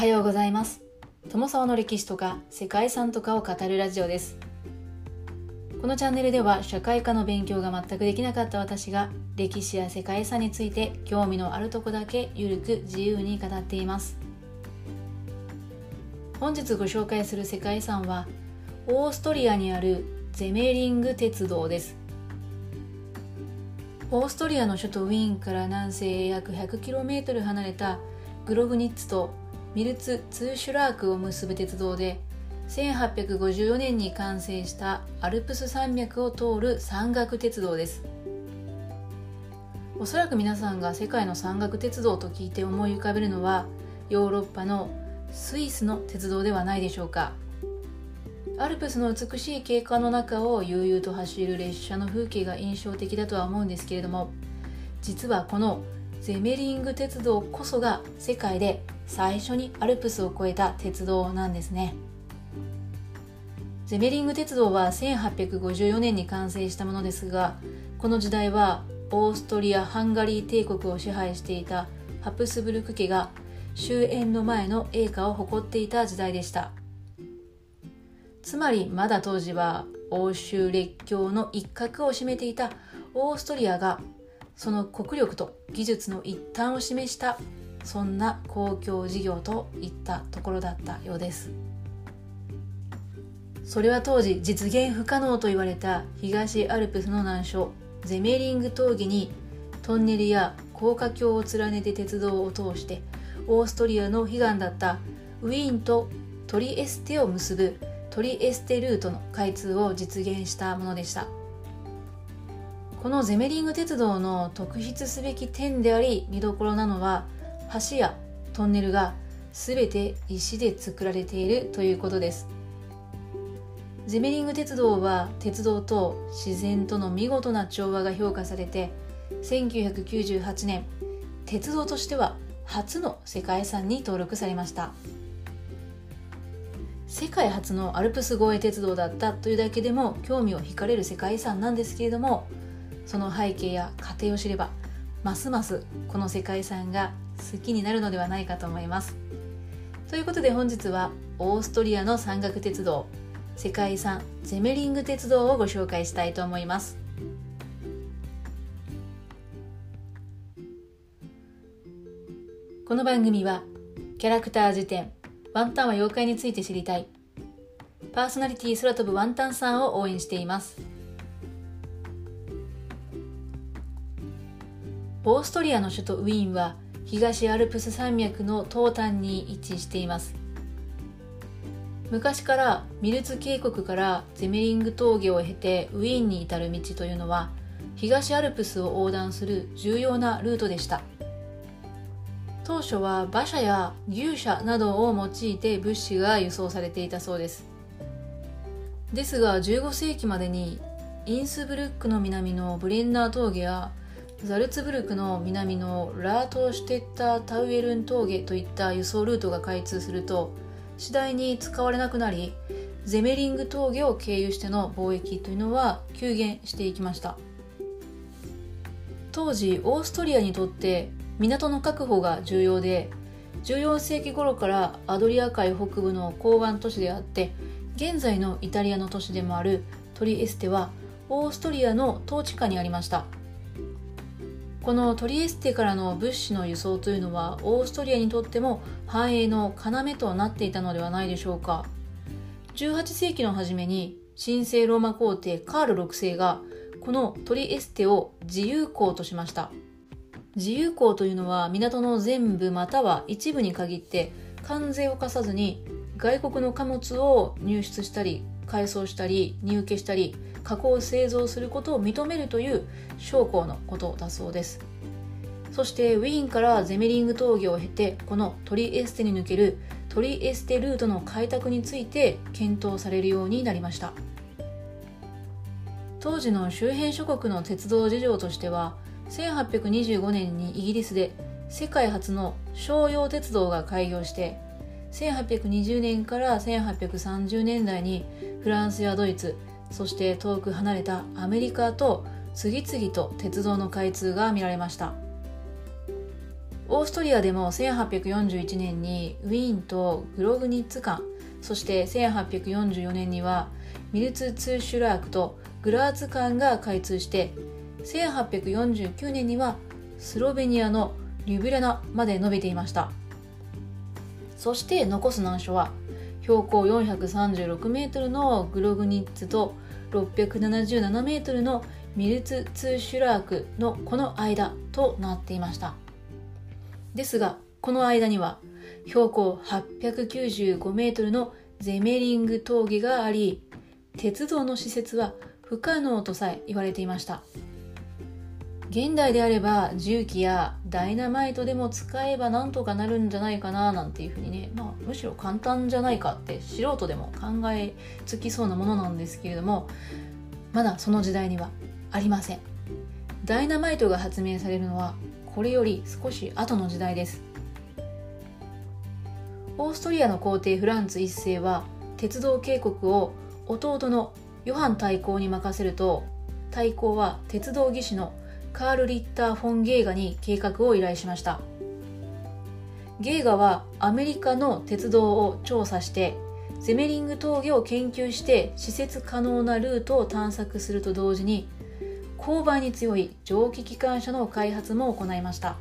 はようございます。友沢の歴史とか世界遺産とかを語るラジオです。このチャンネルでは社会科の勉強が全くできなかった私が歴史や世界遺産について興味のあるとこだけゆるく自由に語っています。本日ご紹介する世界遺産はオーストリアにあるゼメリング鉄道です。オーストリアの首都ウィーンから南西へ約 100km 離れたグログニッツとミルツ・ツーシュラークを結ぶ鉄道で1854年に完成したアルプス山脈を通る山岳鉄道です。おそらく皆さんが世界の山岳鉄道と聞いて思い浮かべるのはヨーロッパのスイスの鉄道ではないでしょうか。アルプスの美しい景観の中を悠々と走る列車の風景が印象的だとは思うんですけれども実はこのゼメリング鉄道こそが世界で最初にアルプスを越えた鉄道なんですね。ゼメリング鉄道は1854年に完成したものですがこの時代はオーストリア・ハンガリー帝国を支配していたハプスブルク家が終焉の前の栄華を誇っていた時代でした。つまりまだ当時は欧州列強の一角を占めていたオーストリアがその国力と技術の一端を示したそんな公共事業といったところだったようです。それは当時実現不可能と言われた東アルプスの難所ゼメリング峠にトンネルや高架橋を連ねて鉄道を通してオーストリアの悲願だったウィーンとトリエステを結ぶトリエステルートの開通を実現したものでした。このゼメリング鉄道の特筆すべき点であり見どころなのは橋やトンネルが全て石で作られているということです。ゼメリング鉄道は鉄道と自然との見事な調和が評価されて1998年鉄道としては初の世界遺産に登録されました。世界初のアルプス越え鉄道だったというだけでも興味を惹かれる世界遺産なんですけれどもその背景や過程を知ればますますこの世界遺産が好きになるのではないかと思います。ということで本日はオーストリアの山岳鉄道世界遺産ゼメリング鉄道をご紹介したいと思います。この番組はキャラクター辞典ワンタンは妖怪について知りたい。パーソナリティ空飛ぶワンタンさんを応援しています。オーストリアの首都ウィーンは東アルプス山脈の東端に位置しています。昔からミルツ渓谷からゼメリング峠を経てウィーンに至る道というのは東アルプスを横断する重要なルートでした。当初は馬車や牛車などを用いて物資が輸送されていたそうです。ですが15世紀までにインスブルックの南のブレンナー峠やザルツブルクの南のラートシュテッタータウエルン峠といった輸送ルートが開通すると次第に使われなくなりゼメリング峠を経由しての貿易というのは急減していきました。当時オーストリアにとって港の確保が重要で14世紀頃からアドリア海北部の港湾都市であって現在のイタリアの都市でもあるトリエステはオーストリアの統治下にありました。このトリエステからの物資の輸送というのはオーストリアにとっても繁栄の要となっていたのではないでしょうか。18世紀の初めに神聖ローマ皇帝カール6世がこのトリエステを自由港としました。自由港というのは港の全部または一部に限って関税を課さずに外国の貨物を入出したり改装したり荷受けしたり加工製造することを認めるという将校のことだそうです。そしてウィーンからゼメリング峠を経てこのトリエステに抜けるトリエステルートの開拓について検討されるようになりました。当時の周辺諸国の鉄道事情としては1825年にイギリスで世界初の商用鉄道が開業して1820年から1830年代にフランスやドイツそして遠く離れたアメリカと次々と鉄道の開通が見られました。オーストリアでも1841年にウィーンとグログニッツ間そして1844年にはミルツ・ツーシュラークとグラーツ間が開通して1849年にはスロベニアのリュビラナまで伸びていました。そして残す難所は標高436メートルのグログニッツと677メートルのミルツ・ツーシュラークのこの間となっていました。ですがこの間には標高895メートルのゼメリング峠があり鉄道の施設は不可能とさえ言われていました。現代であれば重機やダイナマイトでも使えばなんとかなるんじゃないかななんていうふうにね、まあ、むしろ簡単じゃないかって素人でも考えつきそうなものなんですけれどもまだその時代にはありません。ダイナマイトが発明されるのはこれより少し後の時代です。オーストリアの皇帝フランツ一世は鉄道警告を弟のヨハン大公に任せると大公は鉄道技師のカール・リッター・フォン・ゲーガに計画を依頼しました。ゲーガはアメリカの鉄道を調査してゼメリング峠を研究して施設可能なルートを探索すると同時に勾配に強い蒸気機関車の開発も行いました。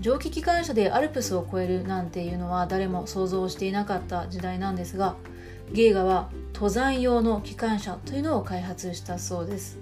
蒸気機関車でアルプスを越えるなんていうのは誰も想像していなかった時代なんですがゲーガは登山用の機関車というのを開発したそうです。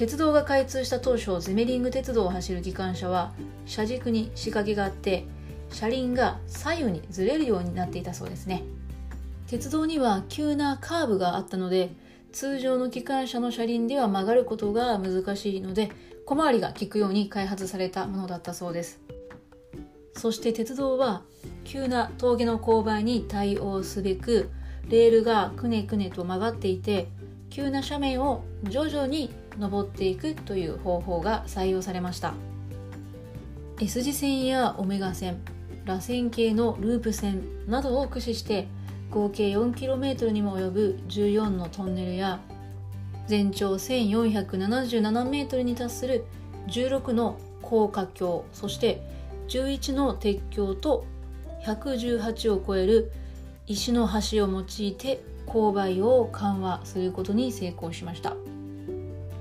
鉄道が開通した当初ゼメリング鉄道を走る機関車は車軸に仕掛けがあって車輪が左右にずれるようになっていたそうですね。鉄道には急なカーブがあったので通常の機関車の車輪では曲がることが難しいので小回りが利くように開発されたものだったそうです。そして鉄道は急な峠の勾配に対応すべくレールがくねくねと曲がっていて急な斜面を徐々に登っていくという方法が採用されました。S 字線やオメガ線螺旋形のループ線などを駆使して合計 4km にも及ぶ14のトンネルや全長 1477m に達する16の高架橋そして11の鉄橋と118を超える石の橋を用いて勾配を緩和することに成功しました。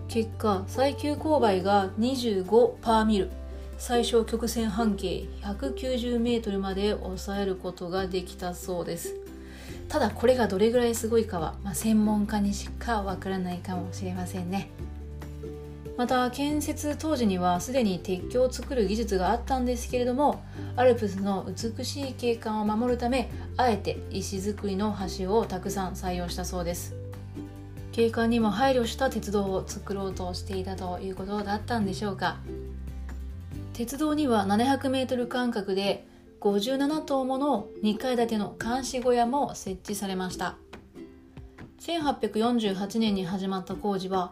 結果最急勾配が25パーミル。最小曲線半径 190m まで抑えることができたそうです。ただこれがどれぐらいすごいかは、まあ、専門家にしかわからないかもしれませんね。また建設当時にはすでに鉄橋を作る技術があったんですけれどもアルプスの美しい景観を守るためあえて石造りの橋をたくさん採用したそうです。景観にも配慮した鉄道を作ろうとしていたということだったんでしょうか。鉄道には 700m 間隔で57棟もの2階建ての監視小屋も設置されました。1848年に始まった工事は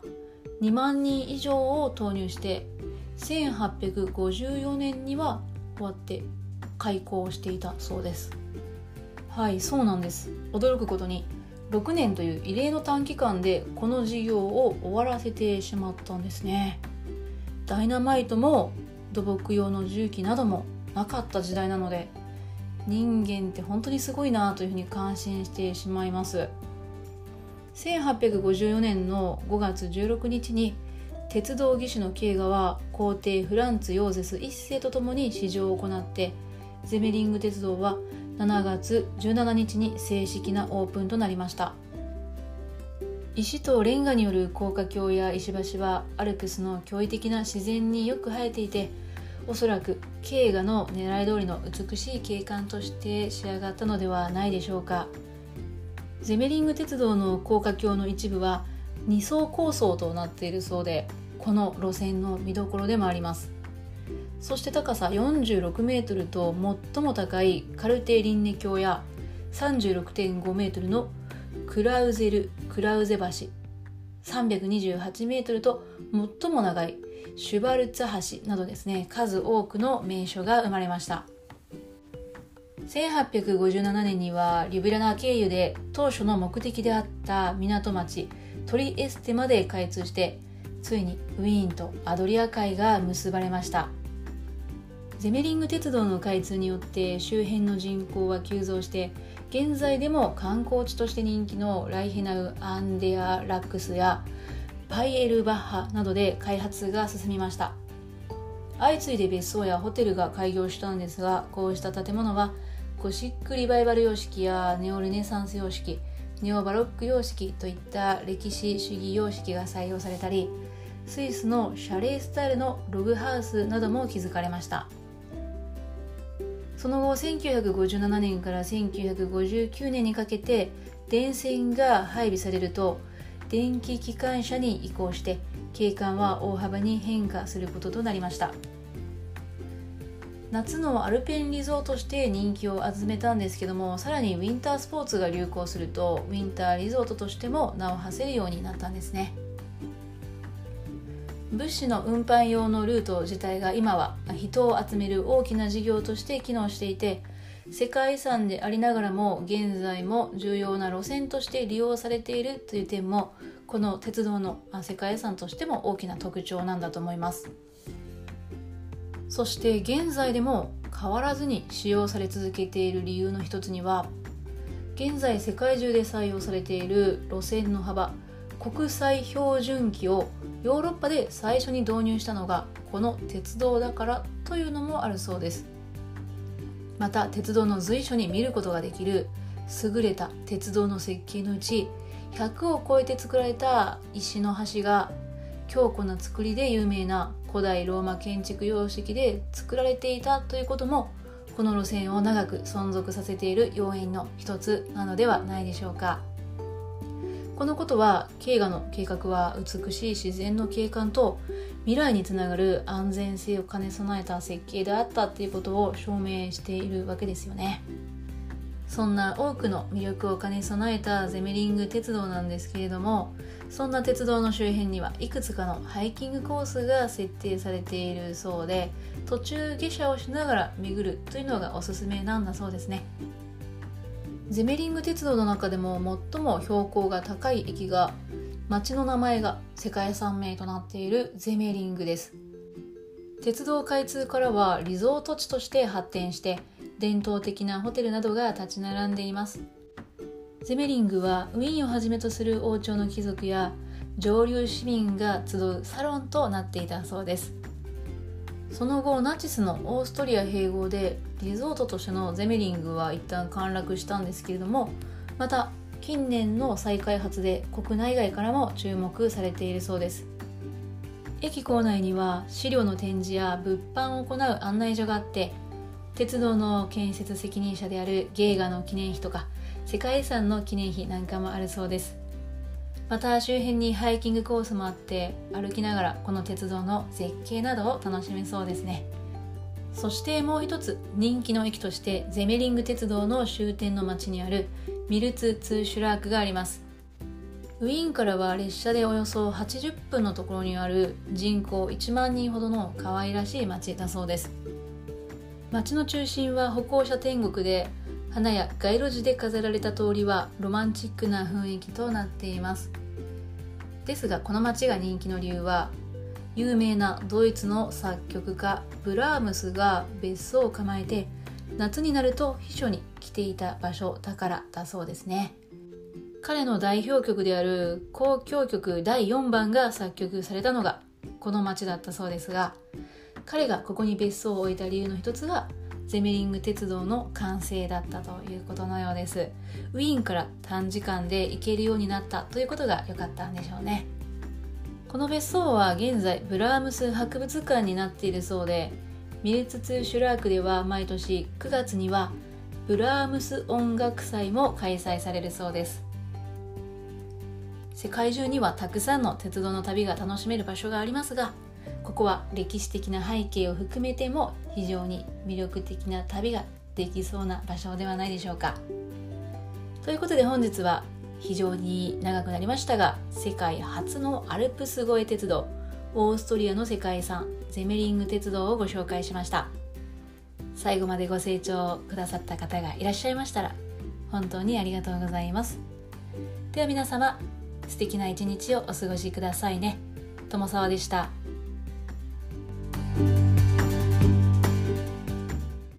2万人以上を投入して1854年には終わって開校していたそうです。はいそうなんです。驚くことに6年という異例の短期間でこの事業を終わらせてしまったんですね。ダイナマイトも土木用の重機などもなかった時代なので人間って本当にすごいなというふうに感心してしまいます。1854年の5月16日に鉄道技師の慶賀は皇帝フランツ・ヨーゼス1世とともに試乗を行ってゼメリング鉄道は7月17日に正式なオープンとなりました。石とレンガによる高架橋や石橋はアルプスの驚異的な自然によく生えていておそらく慶画の狙い通りの美しい景観として仕上がったのではないでしょうか。ゼメリング鉄道の高架橋の一部は2層構想となっているそうでこの路線の見どころでもあります。そして高さ46メートルと最も高いカルテリンネ橋や36.5メートルのクラウゼル・クラウゼ橋328メートルと最も長いシュバルツ橋などですね数多くの名所が生まれました。1857年にはリュビラナ経由で当初の目的であった港町トリエステまで開通してついにウィーンとアドリア海が結ばれました。ゼメリング鉄道の開通によって周辺の人口は急増して現在でも観光地として人気のライヘナウ・アンデア・ラックスやパイエルバッハなどで開発が進みました。相次いで別荘やホテルが開業したんですがこうした建物はゴシックリバイバル様式やネオルネサンス様式ネオバロック様式といった歴史主義様式が採用されたりスイスのシャレースタイルのログハウスなども築かれました。その後1957年から1959年にかけて電線が配備されると電気機関車に移行して景観は大幅に変化することとなりました。夏のアルペンリゾートとして人気を集めたんですけどもさらにウィンタースポーツが流行するとウィンターリゾートとしても名を馳せるようになったんですね。物資の運搬用のルート自体が今は人を集める大きな事業として機能していて世界遺産でありながらも現在も重要な路線として利用されているという点もこの鉄道の世界遺産としても大きな特徴なんだと思いますそして現在でも変わらずに使用され続けている理由の一つには現在世界中で採用されている路線の幅国際標準機をヨーロッパで最初に導入したのがこの鉄道だからというのもあるそうです。また鉄道の随所に見ることができる優れた鉄道の設計のうち100を超えて作られた石の橋が強固な作りで有名な古代ローマ建築様式で作られていたということもこの路線を長く存続させている要因の一つなのではないでしょうか。このことは慶賀の計画は美しい自然の景観と未来につながる安全性を兼ね備えた設計であったっていうことを証明しているわけですよね。そんな多くの魅力を兼ね備えたゼメリング鉄道なんですけれどもそんな鉄道の周辺にはいくつかのハイキングコースが設定されているそうで途中下車をしながら巡るというのがおすすめなんだそうですねゼメリング鉄道の中でも最も標高が高い駅が町の名前が世界遺産名となっているゼメリングです。鉄道開通からはリゾート地として発展して伝統的なホテルなどが立ち並んでいます。ゼメリングはウィーンをはじめとする王朝の貴族や上流市民が集うサロンとなっていたそうです。その後ナチスのオーストリア併合でリゾートとしてのゼメリングは一旦陥落したんですけれどもまた近年の再開発で国内外からも注目されているそうです。駅構内には資料の展示や物販を行う案内所があって鉄道の建設責任者である芸画の記念碑とか世界遺産の記念碑なんかもあるそうです。また周辺にハイキングコースもあって歩きながらこの鉄道の絶景などを楽しめそうですね。そしてもう一つ人気の駅としてゼメリング鉄道の終点の町にあるミュルツツーシュラークがあります。ウィーンからは列車でおよそ80分のところにある人口1万人ほどの可愛らしい町だそうです。街の中心は歩行者天国で花や街路樹で飾られた通りはロマンチックな雰囲気となっています。ですがこの街が人気の理由は有名なドイツの作曲家ブラームスが別荘を構えて夏になると秘書に来ていた場所だからだそうですね。彼の代表曲である交響曲第4番が作曲されたのがこの街だったそうですが彼がここに別荘を置いた理由の一つがゼメリング鉄道の完成だったということのようです。ウィーンから短時間で行けるようになったということが良かったんでしょうね。この別荘は現在ブラームス博物館になっているそうでミルツツシュラークでは毎年9月にはブラームス音楽祭も開催されるそうです。世界中にはたくさんの鉄道の旅が楽しめる場所がありますがここは歴史的な背景を含めても非常に魅力的な旅ができそうな場所ではないでしょうか。ということで本日は非常に長くなりましたが世界初のアルプス越え鉄道オーストリアの世界遺産ゼメリング鉄道をご紹介しました最後までご清聴くださった方がいらっしゃいましたら本当にありがとうございますでは皆様素敵な一日をお過ごしくださいね友沢でした。